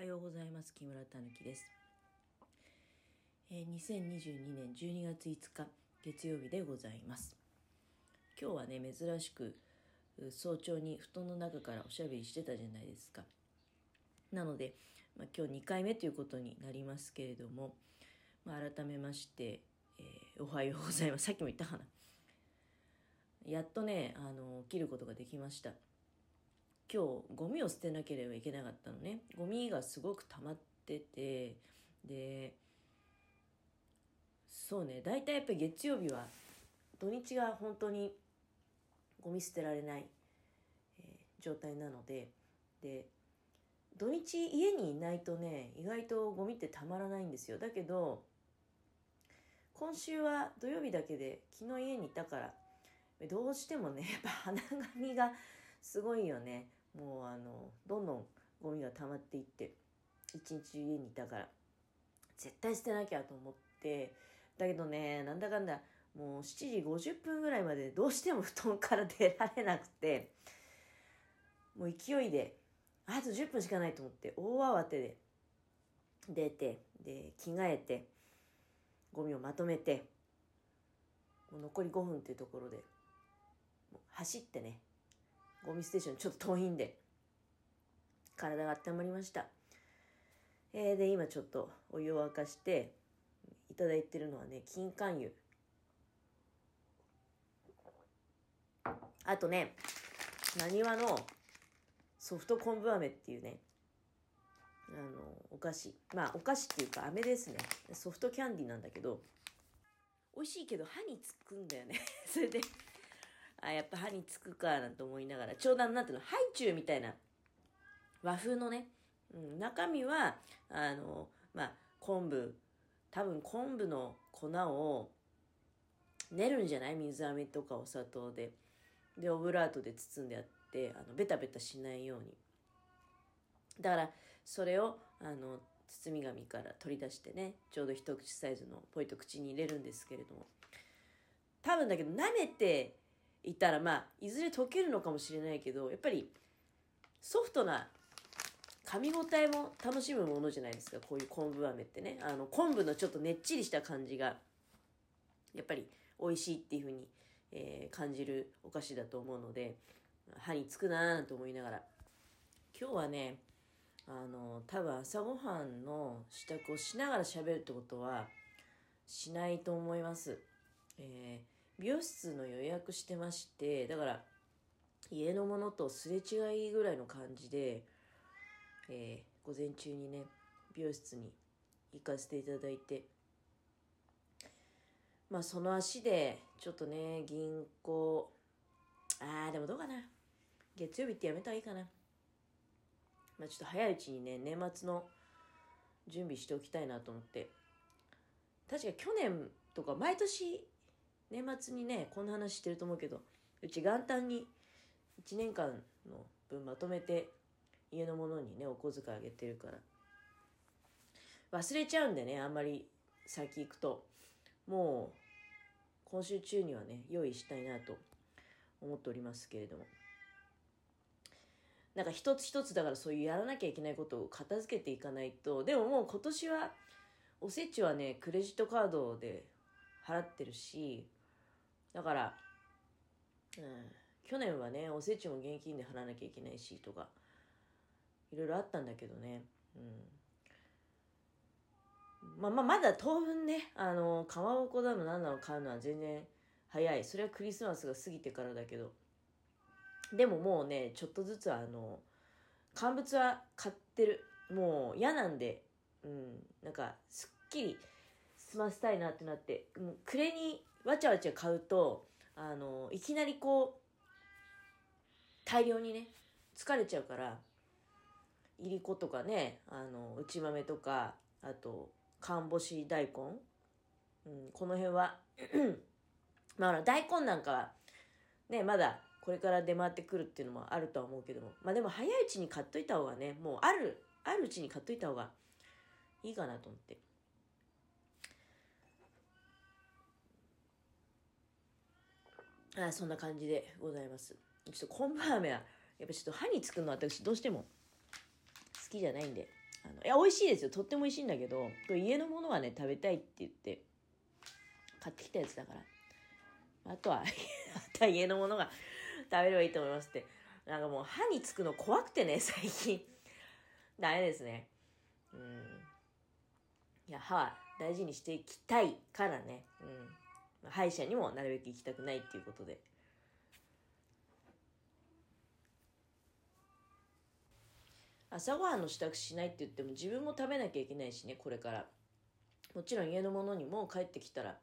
はようございます。木村たぬきです、えー、2022年12月5日月曜日でございます。今日はね珍しく早朝に布団の中からおしゃべりしてたじゃないですか。なので、まあ、今日2回目ということになりますけれども、まあ、改めまして、えー、おはようございます。さっきも言ったかな。やっとねあの起きることができました。今日ゴミを捨てなければいけなかったのね。ゴミがすごく溜まってて。でそうね。大体やっぱり月曜日は土日が本当にゴミ捨てられない、えー、状態なので。で土日家にいないとね意外とゴミってたまらないんですよ。だけど今週は土曜日だけで昨日家にいたからどうしてもねやっぱ鼻紙がすごいよね。もうあのどんどんゴミが溜まっていって一日家にいたから絶対捨てなきゃと思ってだけどねなんだかんだもう7時50分ぐらいまでどうしても布団から出られなくてもう勢いであと10分しかないと思って大慌てで出てで着替えてゴミをまとめてもう残り5分っていうところで走ってねゴミステーションちょっと遠いんで、体が温まりました。えー、で、今ちょっとお湯を沸かして、いただいてるのはね、金柑油。あとね、なにわのソフト昆布飴っていうね、あの、お菓子。まあ、お菓子っていうか飴ですね。ソフトキャンディーなんだけど、美味しいけど歯につくんだよね。それで、あ、やっぱ歯につくかなんて思いながら、ちょうどなんていうの、ハイチュウみたいな和風のね、うん、中身は、あの、まあ、昆布、多分昆布の粉を練るんじゃない？水飴とかお砂糖で。で、オブラートで包んであって、あの、ベタベタしないように。だから、それを、あの、包み紙から取り出してね、ちょうど一口サイズのポイと口に入れるんですけれども。多分だけど、舐めていたらまあいずれ溶けるのかもしれないけどやっぱりソフトな噛み応えも楽しむものじゃないですかこういう昆布飴ってねあの昆布のちょっとねっちりした感じがやっぱり美味しいっていう風に、えー、感じるお菓子だと思うので歯につくなーなんて思いながら今日はねあの多分朝ごはんの支度をしながら喋るってことはしないと思います。えー美容室の予約してまして、だから、家のものとすれ違いぐらいの感じで、えー、午前中にね、美容室に行かせていただいて、まあその足で、ちょっとね、銀行、あー、でもどうかな。月曜日ってやめた方がいいかな。まあちょっと早いうちにね、年末の準備しておきたいなと思って。確か去年とか毎年年末にねこんな話してると思うけどうち元旦に1年間の分まとめて家のものにねお小遣いあげてるから。忘れちゃうんでねあんまり先行くと。もう今週中にはね用意したいなと思っておりますけれども。なんか一つ一つだからそういうやらなきゃいけないことを片付けていかないと。でももう今年はおせちはねクレジットカードで払ってるしだから、うん、去年はね、おせちも現金で払わなきゃいけないしとか、いろいろあったんだけどね、うん。まあまあ、まだ当分ね、あの、かまぼこだの何なの買うのは全然早い。それはクリスマスが過ぎてからだけど。でももうね、ちょっとずつあの、乾物は買ってる。もう嫌なんで、うん、なんか、すっきり済ませたいなってなって、もう暮れにわちゃわちゃ買うと、あの、いきなりこう、大量にね、疲れちゃうから、いりことかね、あの、内豆とか、あと、かんぼし大根、うん、この辺は まあ、大根なんかは、ね、まだこれから出回ってくるっていうのもあるとは思うけども、まあでも早いうちに買っといた方がね、もうある、あるうちに買っといた方がいいかなと思って。あそんな感じでございます。ちょっと昆布飴は、やっぱちょっと歯につくのは私どうしても好きじゃないんで、あのいや美味しいですよ。とっても美味しいんだけど家のものがね食べたいって言って買ってきたやつだから。あとは あとは家のものが食べればいいと思いますって。なんかもう歯につくの怖くてね最近。ダメですね。うん。いや歯は大事にしていきたいからね。うん。歯医者にもなるべく行きたくないっていうことで。朝ごはんの支度しないって言っても自分も食べなきゃいけないしねこれから。もちろん家の者にも帰ってきたら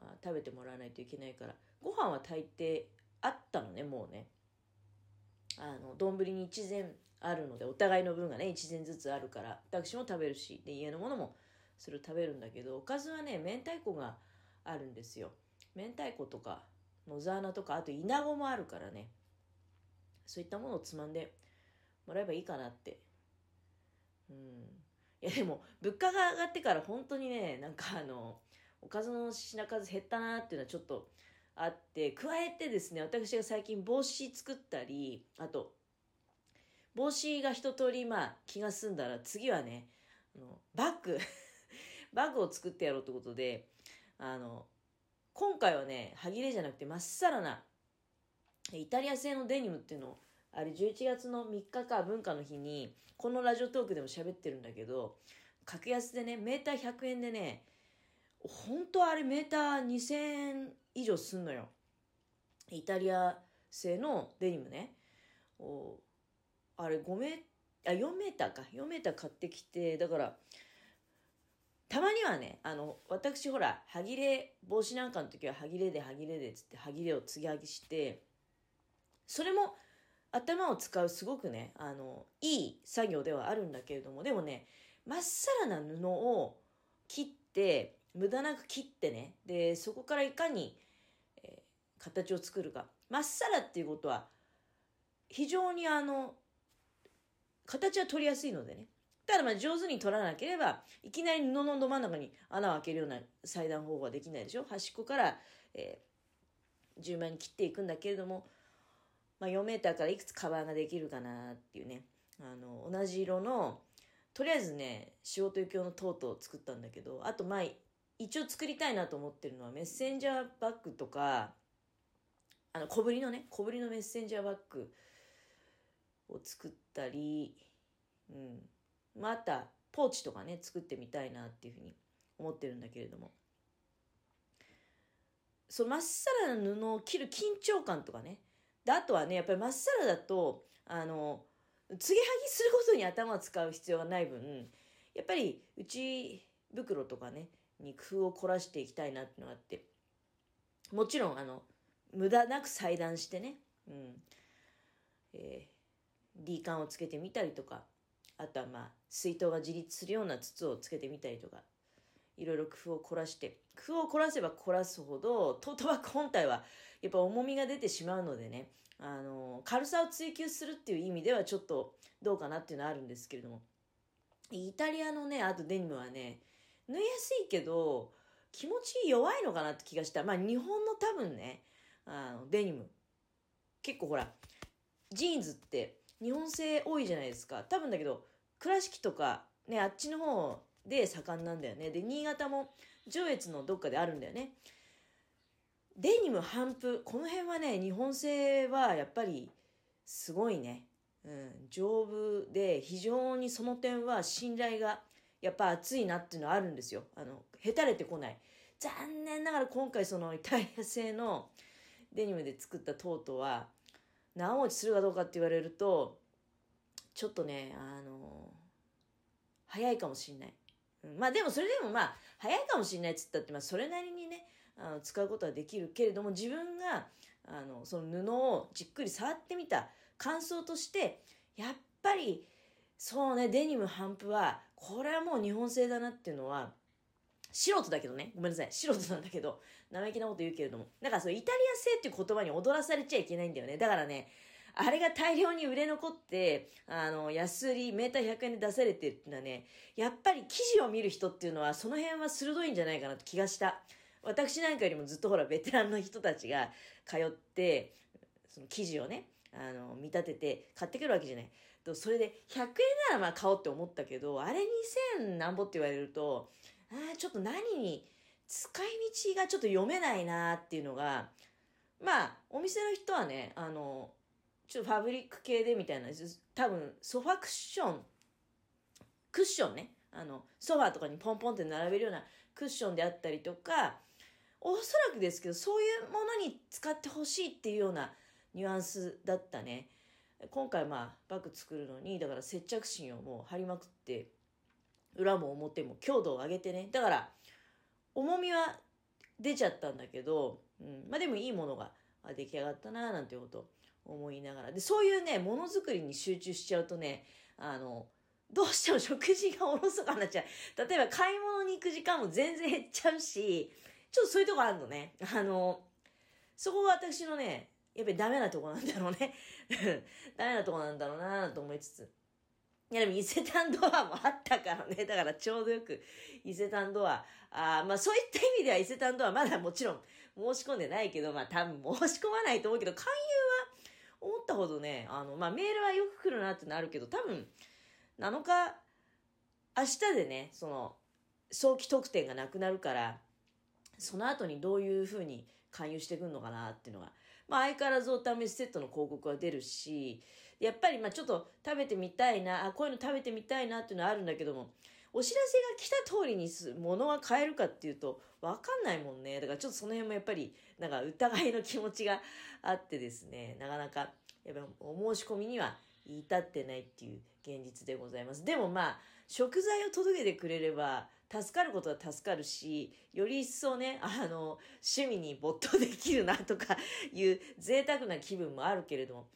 あ食べてもらわないといけないから。ご飯は大抵あったのねもうね。あの丼に一膳あるのでお互いの分がね一膳ずつあるから。私も食べるしで家の者もそれを食べるんだけどおかずはね明太子があるんですよ。明太子とか野沢菜とかあとイナゴもあるからね。そういったものをつまんでもらえばいいかなって。うん。いやでも物価が上がってから本当にねなんかあのおかずの品数減ったなっていうのはちょっとあって加えてですね私が最近帽子作ったりあと帽子が一通りまあ気が済んだら次はねあのバッグ。バッグを作ってやろうってことであの今回はね歯切れじゃなくてまっさらなイタリア製のデニムっていうのをあれ11月の3日か文化の日にこのラジオトークでも喋ってるんだけど格安でねメーター100円でね本当あれメーター2000円以上すんのよ。イタリア製のデニムね。おあれ5メあ4メーターか。4メーター買ってきてだからたまにはねあの私ほら歯切れ帽子なんかの時は歯切れで歯切れでっつって歯切れを継ぎはぎしてそれも頭を使うすごくねあのいい作業ではあるんだけれどもでもねまっさらな布を切って無駄なく切ってねでそこからいかに、えー、形を作るか。まっさらっていうことは非常にあの形は取りやすいのでねただまあ上手に取らなければいきなり布のど真ん中に穴を開けるような裁断方法はできないでしょ。端っこから、えー、順番に切っていくんだけれどもまあ、4メーターからいくつカバーができるかなっていうね。あの同じ色のとりあえずね仕事行き用のトートを作ったんだけどあとまあ一応作りたいなと思ってるのはメッセンジャーバッグとかあの小ぶりのね小ぶりのメッセンジャーバッグを作ったり、うん。またポーチとかね作ってみたいなっていうふうに思ってるんだけれども。そのまっさらな布を切る緊張感とかね。であとはねやっぱりまっさらだとあの継ぎはぎすることに頭を使う必要がない分やっぱり内袋とかねに工夫を凝らしていきたいなっていうのがあって。もちろんあの無駄なく裁断してね、うん。えー、D 管をつけてみたりとか。あとはまあ水筒が自立するような筒をつけてみたりとかいろいろ工夫を凝らして工夫を凝らせば凝らすほどトートバッグ本体はやっぱ重みが出てしまうのでねあの軽さを追求するっていう意味ではちょっとどうかなっていうのはあるんですけれども。イタリアのねあとデニムはね縫いやすいけど気持ち弱いのかなって気がした。まあ日本の多分ねあのデニム。結構ほらジーンズって日本製多いじゃないですか。多分だけど倉敷とかねあっちの方で盛んなんだよね。で新潟も上越のどっかであるんだよね。デニム反布この辺はね日本製はやっぱりすごいね、うん、丈夫で非常にその点は信頼がやっぱ熱いなっていうのはあるんですよ。あのへたれてこない。残念ながら今回そのイタリア製のデニムで作ったトートは長持ちするかどうかって言われるとちょっとねあの早いかもしんない、うん、まあでもそれでもまあ早いかもしんないっつったってまあそれなりにねあの使うことはできるけれども自分があのその布をじっくり触ってみた感想としてやっぱりそうねデニム反布はこれはもう日本製だなっていうのは素人だけどねごめんなさい素人なんだけど生意気なこと言うけれども。だからそうイタリア製っていう言葉に踊らされちゃいけないんだよね。だからねあれが大量に売れ残って、あの、安売り、メーター100円で出されてるっていうのはね、やっぱり記事を見る人っていうのは、その辺は鋭いんじゃないかなと気がした。私なんかよりもずっとほらベテランの人たちが通ってその記事をねあの見立てて買ってくるわけじゃないそれで100円ならまあ買おうって思ったけど、あれ2000何ぼって言われると、ああ、ちょっと何に使い道がちょっと読めないなっていうのが、まあ、お店の人はね、あの、ちょっとファブリック系でみたいな、多分ソファクッション、クッションね、あの、ソファーとかにポンポンって並べるようなクッションであったりとか、おそらくですけど、そういうものに使ってほしいっていうようなニュアンスだったね。今回まあバッグ作るのに、だから接着芯をもう貼りまくって、裏も表も強度を上げてね。だから、重みは出ちゃったんだけど、うん、まあでもいいものが出来上がったななんていうこと思いながら。で、そういうね、ものづくりに集中しちゃうとね、あの、どうしても食事がおろそかになっちゃう。例えば買い物に行く時間も全然減っちゃうし、ちょっとそういうとこあるのね。あの、そこが私のね、やっぱりダメなとこなんだろうね。ダメなとこなんだろうなと思いつつ。いやでも伊勢丹ドアもあったからね。だからちょうどよく伊勢丹ドア。あまあそういった意味では伊勢丹ドアまだもちろん申し込んでないけど、まあ多分申し込まないと思うけど、勧誘ったほどね、あの、まあメールはよく来るなってなるけど、多分7日、明日でね、その、早期特典がなくなるから、その後にどういうふうに勧誘してくるのかなっていうのが、まあ相変わらずお試しセットの広告は出るし、やっぱりまちょっと食べてみたいな、あ、こういうの食べてみたいなっていうのはあるんだけども、お知らせが来た通りに物は買えるかっていうと分かんないもんね。だからちょっとその辺もやっぱりなんか疑いの気持ちがあってですね、なかなかやっぱお申し込みには至ってないっていう現実でございます。でもまあ、食材を届けてくれれば、助かることは助かるし、より一層ね、あの、趣味に没頭できるなとかいう贅沢な気分もあるけれども、